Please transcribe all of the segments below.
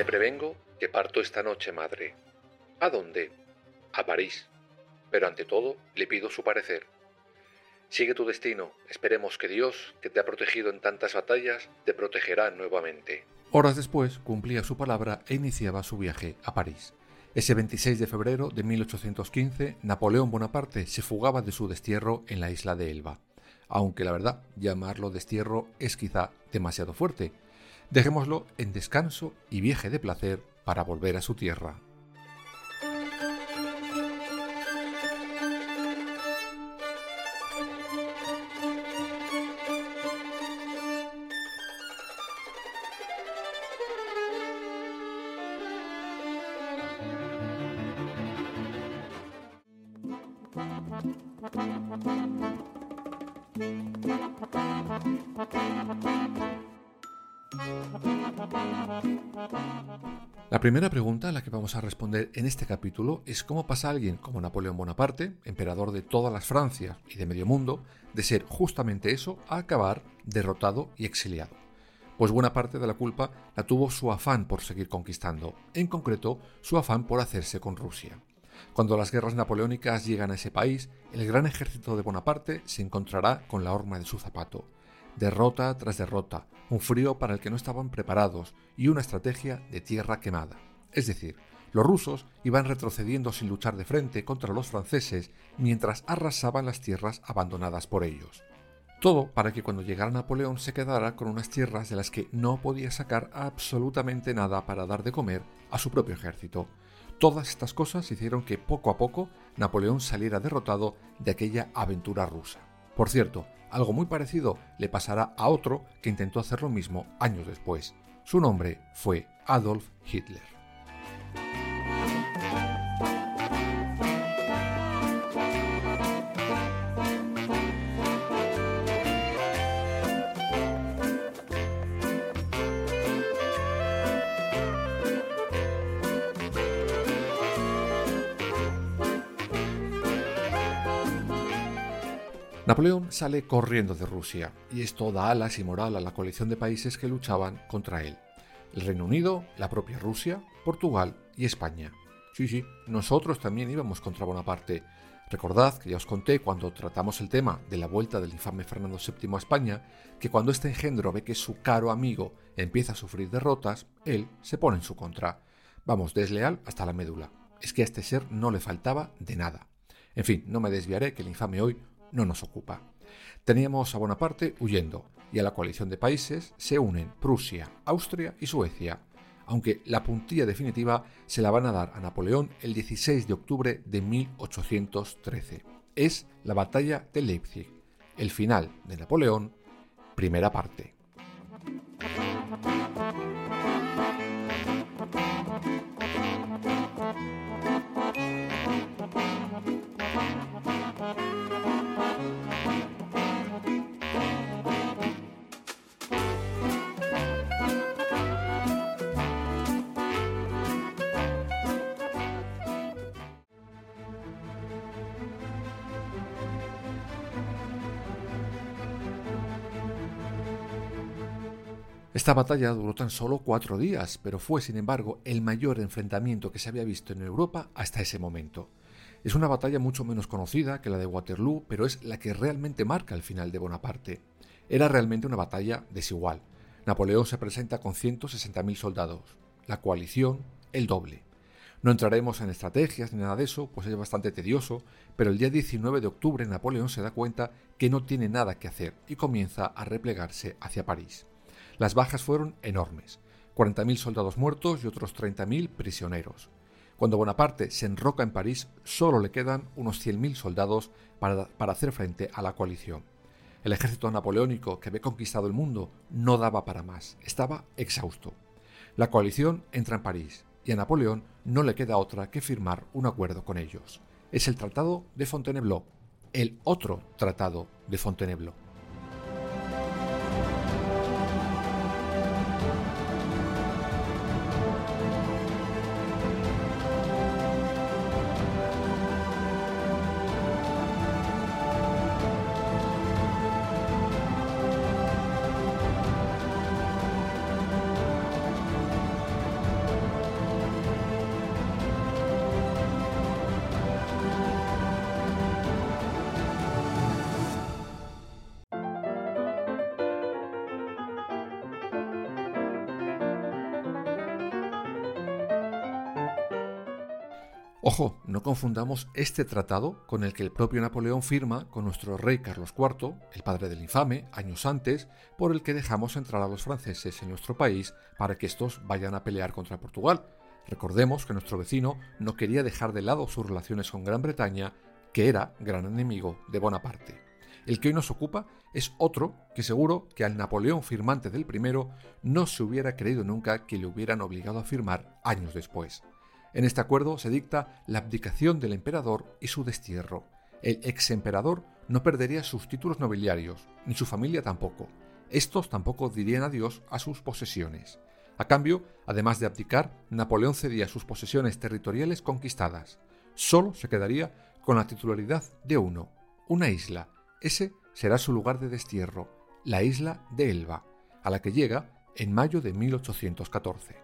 Le prevengo que parto esta noche, madre. ¿A dónde? A París. Pero ante todo, le pido su parecer. Sigue tu destino. Esperemos que Dios, que te ha protegido en tantas batallas, te protegerá nuevamente. Horas después cumplía su palabra e iniciaba su viaje a París. Ese 26 de febrero de 1815, Napoleón Bonaparte se fugaba de su destierro en la isla de Elba. Aunque la verdad, llamarlo destierro es quizá demasiado fuerte, Dejémoslo en descanso y viaje de placer para volver a su tierra. La primera pregunta a la que vamos a responder en este capítulo es cómo pasa alguien como Napoleón Bonaparte, emperador de todas las Francias y de medio mundo, de ser justamente eso a acabar derrotado y exiliado. Pues buena parte de la culpa la tuvo su afán por seguir conquistando, en concreto su afán por hacerse con Rusia. Cuando las guerras napoleónicas llegan a ese país, el gran ejército de Bonaparte se encontrará con la horma de su zapato derrota tras derrota, un frío para el que no estaban preparados y una estrategia de tierra quemada. Es decir, los rusos iban retrocediendo sin luchar de frente contra los franceses mientras arrasaban las tierras abandonadas por ellos. Todo para que cuando llegara Napoleón se quedara con unas tierras de las que no podía sacar absolutamente nada para dar de comer a su propio ejército. Todas estas cosas hicieron que poco a poco Napoleón saliera derrotado de aquella aventura rusa. Por cierto, algo muy parecido le pasará a otro que intentó hacer lo mismo años después. Su nombre fue Adolf Hitler. Napoleón sale corriendo de Rusia y esto da alas y moral a la coalición de países que luchaban contra él. El Reino Unido, la propia Rusia, Portugal y España. Sí, sí, nosotros también íbamos contra Bonaparte. Recordad que ya os conté cuando tratamos el tema de la vuelta del infame Fernando VII a España, que cuando este engendro ve que su caro amigo empieza a sufrir derrotas, él se pone en su contra. Vamos, desleal hasta la médula. Es que a este ser no le faltaba de nada. En fin, no me desviaré que el infame hoy no nos ocupa. Teníamos a Bonaparte huyendo y a la coalición de países se unen Prusia, Austria y Suecia, aunque la puntilla definitiva se la van a dar a Napoleón el 16 de octubre de 1813. Es la batalla de Leipzig, el final de Napoleón, primera parte. Esta batalla duró tan solo cuatro días, pero fue, sin embargo, el mayor enfrentamiento que se había visto en Europa hasta ese momento. Es una batalla mucho menos conocida que la de Waterloo, pero es la que realmente marca el final de Bonaparte. Era realmente una batalla desigual. Napoleón se presenta con 160.000 soldados, la coalición el doble. No entraremos en estrategias ni nada de eso, pues es bastante tedioso, pero el día 19 de octubre Napoleón se da cuenta que no tiene nada que hacer y comienza a replegarse hacia París. Las bajas fueron enormes, 40.000 soldados muertos y otros 30.000 prisioneros. Cuando Bonaparte se enroca en París, solo le quedan unos 100.000 soldados para, para hacer frente a la coalición. El ejército napoleónico que había conquistado el mundo no daba para más, estaba exhausto. La coalición entra en París, y a Napoleón no le queda otra que firmar un acuerdo con ellos. Es el Tratado de Fontainebleau, el otro Tratado de Fontainebleau. Ojo, no confundamos este tratado con el que el propio Napoleón firma con nuestro rey Carlos IV, el padre del infame, años antes, por el que dejamos entrar a los franceses en nuestro país para que estos vayan a pelear contra Portugal. Recordemos que nuestro vecino no quería dejar de lado sus relaciones con Gran Bretaña, que era gran enemigo de Bonaparte. El que hoy nos ocupa es otro que seguro que al Napoleón firmante del primero no se hubiera creído nunca que le hubieran obligado a firmar años después. En este acuerdo se dicta la abdicación del emperador y su destierro. El ex emperador no perdería sus títulos nobiliarios, ni su familia tampoco. Estos tampoco dirían adiós a sus posesiones. A cambio, además de abdicar, Napoleón cedía sus posesiones territoriales conquistadas. Solo se quedaría con la titularidad de uno, una isla. Ese será su lugar de destierro, la isla de Elba, a la que llega en mayo de 1814.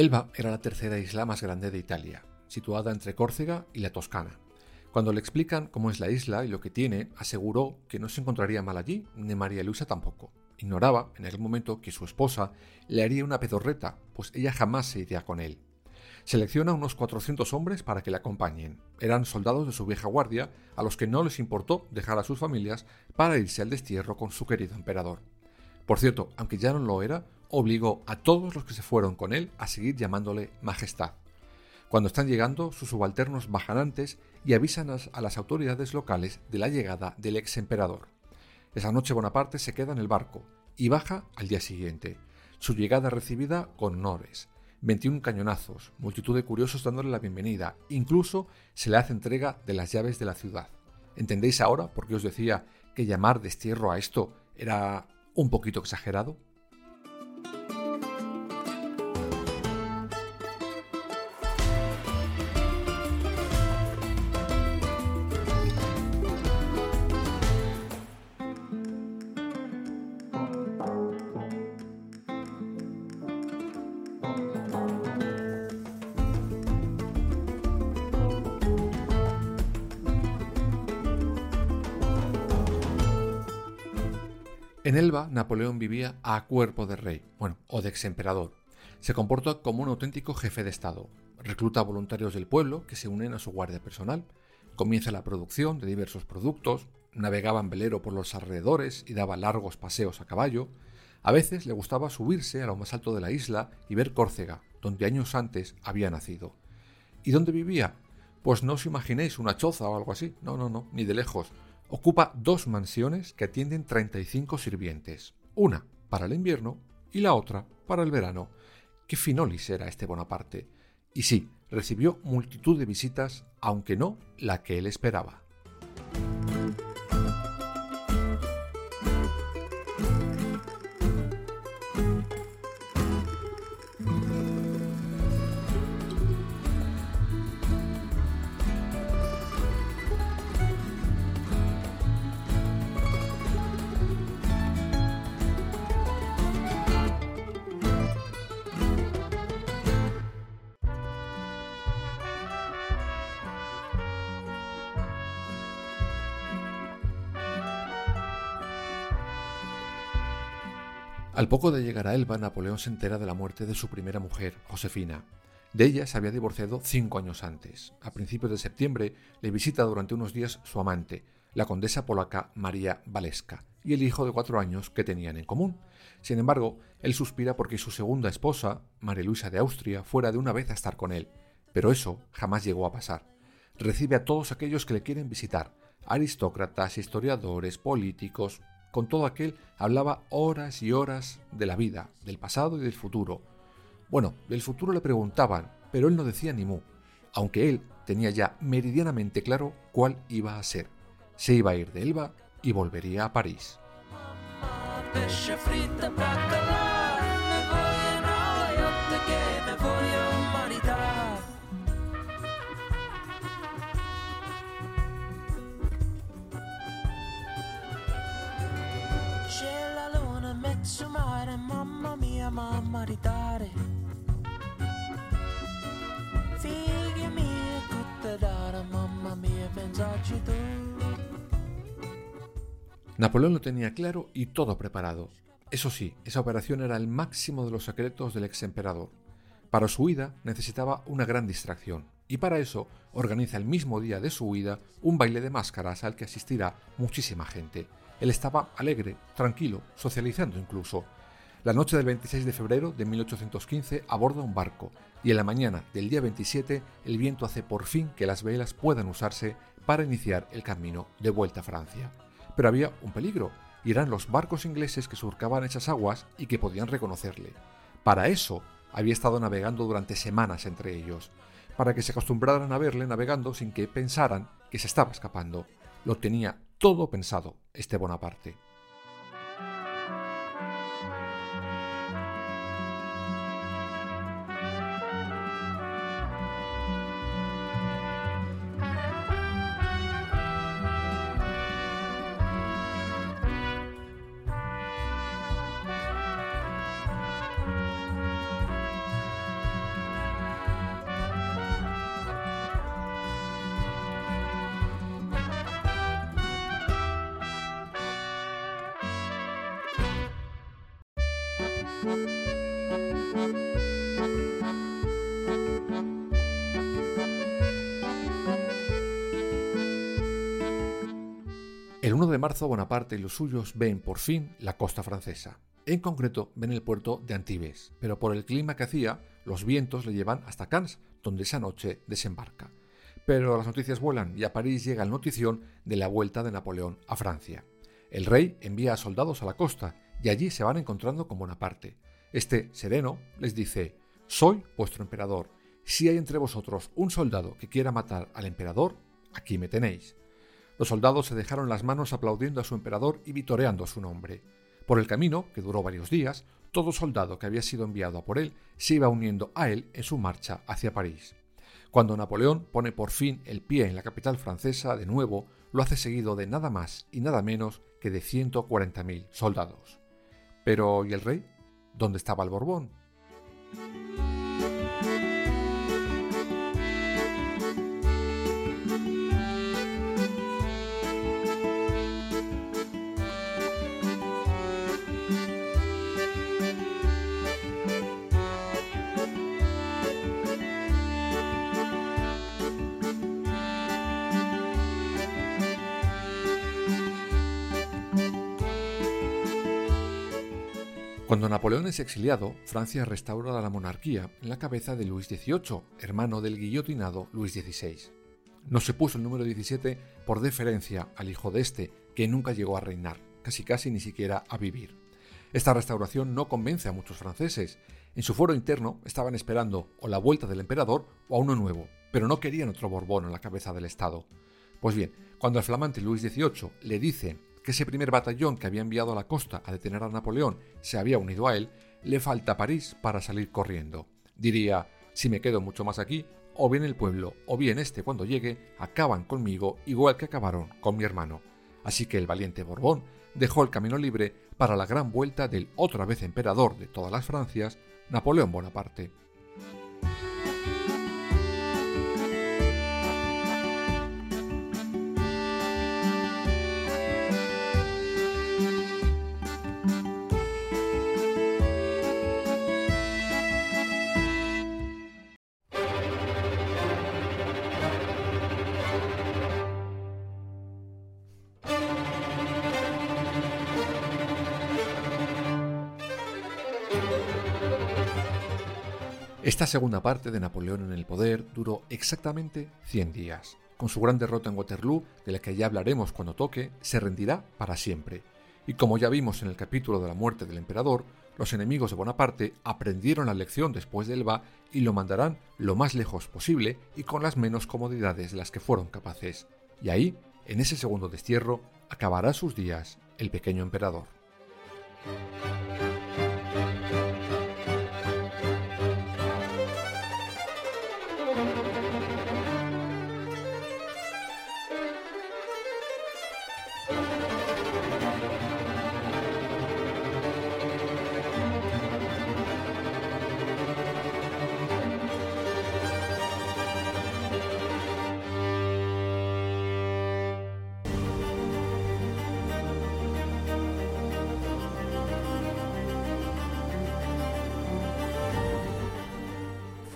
Elba era la tercera isla más grande de Italia, situada entre Córcega y la Toscana. Cuando le explican cómo es la isla y lo que tiene, aseguró que no se encontraría mal allí, ni María Luisa tampoco. Ignoraba, en aquel momento, que su esposa le haría una pedorreta, pues ella jamás se iría con él. Selecciona unos 400 hombres para que le acompañen. Eran soldados de su vieja guardia, a los que no les importó dejar a sus familias para irse al destierro con su querido emperador. Por cierto, aunque ya no lo era, obligó a todos los que se fueron con él a seguir llamándole Majestad. Cuando están llegando, sus subalternos bajan antes y avisan a las autoridades locales de la llegada del ex emperador. Esa noche Bonaparte se queda en el barco y baja al día siguiente. Su llegada recibida con honores. 21 cañonazos, multitud de curiosos dándole la bienvenida, incluso se le hace entrega de las llaves de la ciudad. ¿Entendéis ahora por qué os decía que llamar destierro a esto era un poquito exagerado? En Elba, Napoleón vivía a cuerpo de rey, bueno, o de exemperador. Se comporta como un auténtico jefe de Estado. Recluta voluntarios del pueblo que se unen a su guardia personal. Comienza la producción de diversos productos. Navegaba en velero por los alrededores y daba largos paseos a caballo. A veces le gustaba subirse a lo más alto de la isla y ver Córcega, donde años antes había nacido. ¿Y dónde vivía? Pues no os imaginéis una choza o algo así. No, no, no, ni de lejos Ocupa dos mansiones que atienden 35 sirvientes, una para el invierno y la otra para el verano. Qué finolis era este Bonaparte. Y sí, recibió multitud de visitas, aunque no la que él esperaba. Al poco de llegar a Elba, Napoleón se entera de la muerte de su primera mujer, Josefina. De ella se había divorciado cinco años antes. A principios de septiembre le visita durante unos días su amante, la condesa polaca María Valeska, y el hijo de cuatro años que tenían en común. Sin embargo, él suspira porque su segunda esposa, María Luisa de Austria, fuera de una vez a estar con él. Pero eso jamás llegó a pasar. Recibe a todos aquellos que le quieren visitar, aristócratas, historiadores, políticos, con todo aquel hablaba horas y horas de la vida, del pasado y del futuro. Bueno, del futuro le preguntaban, pero él no decía ni mu, aunque él tenía ya meridianamente claro cuál iba a ser. Se iba a ir de Elba y volvería a París. Napoleón lo tenía claro y todo preparado. Eso sí, esa operación era el máximo de los secretos del ex emperador. Para su huida necesitaba una gran distracción, y para eso organiza el mismo día de su huida un baile de máscaras al que asistirá muchísima gente. Él estaba alegre, tranquilo, socializando incluso. La noche del 26 de febrero de 1815 aborda un barco y en la mañana del día 27 el viento hace por fin que las velas puedan usarse para iniciar el camino de vuelta a Francia. Pero había un peligro, y eran los barcos ingleses que surcaban esas aguas y que podían reconocerle. Para eso había estado navegando durante semanas entre ellos, para que se acostumbraran a verle navegando sin que pensaran que se estaba escapando. Lo tenía todo pensado este Bonaparte. El 1 de marzo Bonaparte y los suyos ven por fin la costa francesa. En concreto ven el puerto de Antibes, pero por el clima que hacía, los vientos le llevan hasta Cannes, donde esa noche desembarca. Pero las noticias vuelan y a París llega la notición de la vuelta de Napoleón a Francia. El rey envía a soldados a la costa y allí se van encontrando con Bonaparte. Este sereno les dice, soy vuestro emperador. Si hay entre vosotros un soldado que quiera matar al emperador, aquí me tenéis. Los soldados se dejaron las manos aplaudiendo a su emperador y vitoreando su nombre. Por el camino, que duró varios días, todo soldado que había sido enviado a por él se iba uniendo a él en su marcha hacia París. Cuando Napoleón pone por fin el pie en la capital francesa de nuevo, lo hace seguido de nada más y nada menos que de 140.000 soldados. Pero ¿y el rey? ¿Dónde estaba el Borbón? Cuando Napoleón es exiliado, Francia restaura la monarquía en la cabeza de Luis XVIII, hermano del guillotinado Luis XVI. No se puso el número 17 por deferencia al hijo de este, que nunca llegó a reinar, casi casi ni siquiera a vivir. Esta restauración no convence a muchos franceses. En su foro interno estaban esperando o la vuelta del emperador o a uno nuevo, pero no querían otro Borbón en la cabeza del Estado. Pues bien, cuando el flamante Luis XVIII le dice que ese primer batallón que había enviado a la costa a detener a Napoleón se había unido a él, le falta París para salir corriendo. Diría, si me quedo mucho más aquí, o bien el pueblo, o bien este cuando llegue, acaban conmigo igual que acabaron con mi hermano. Así que el valiente Borbón dejó el camino libre para la gran vuelta del otra vez emperador de todas las Francias, Napoleón Bonaparte. Esta segunda parte de Napoleón en el poder duró exactamente 100 días. Con su gran derrota en Waterloo, de la que ya hablaremos cuando toque, se rendirá para siempre. Y como ya vimos en el capítulo de la muerte del emperador, los enemigos de Bonaparte aprendieron la lección después de Elba y lo mandarán lo más lejos posible y con las menos comodidades de las que fueron capaces. Y ahí, en ese segundo destierro, acabará sus días el pequeño emperador.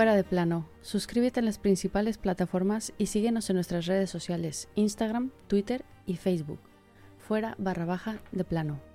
Fuera de plano. Suscríbete en las principales plataformas y síguenos en nuestras redes sociales, Instagram, Twitter y Facebook. Fuera barra baja de plano.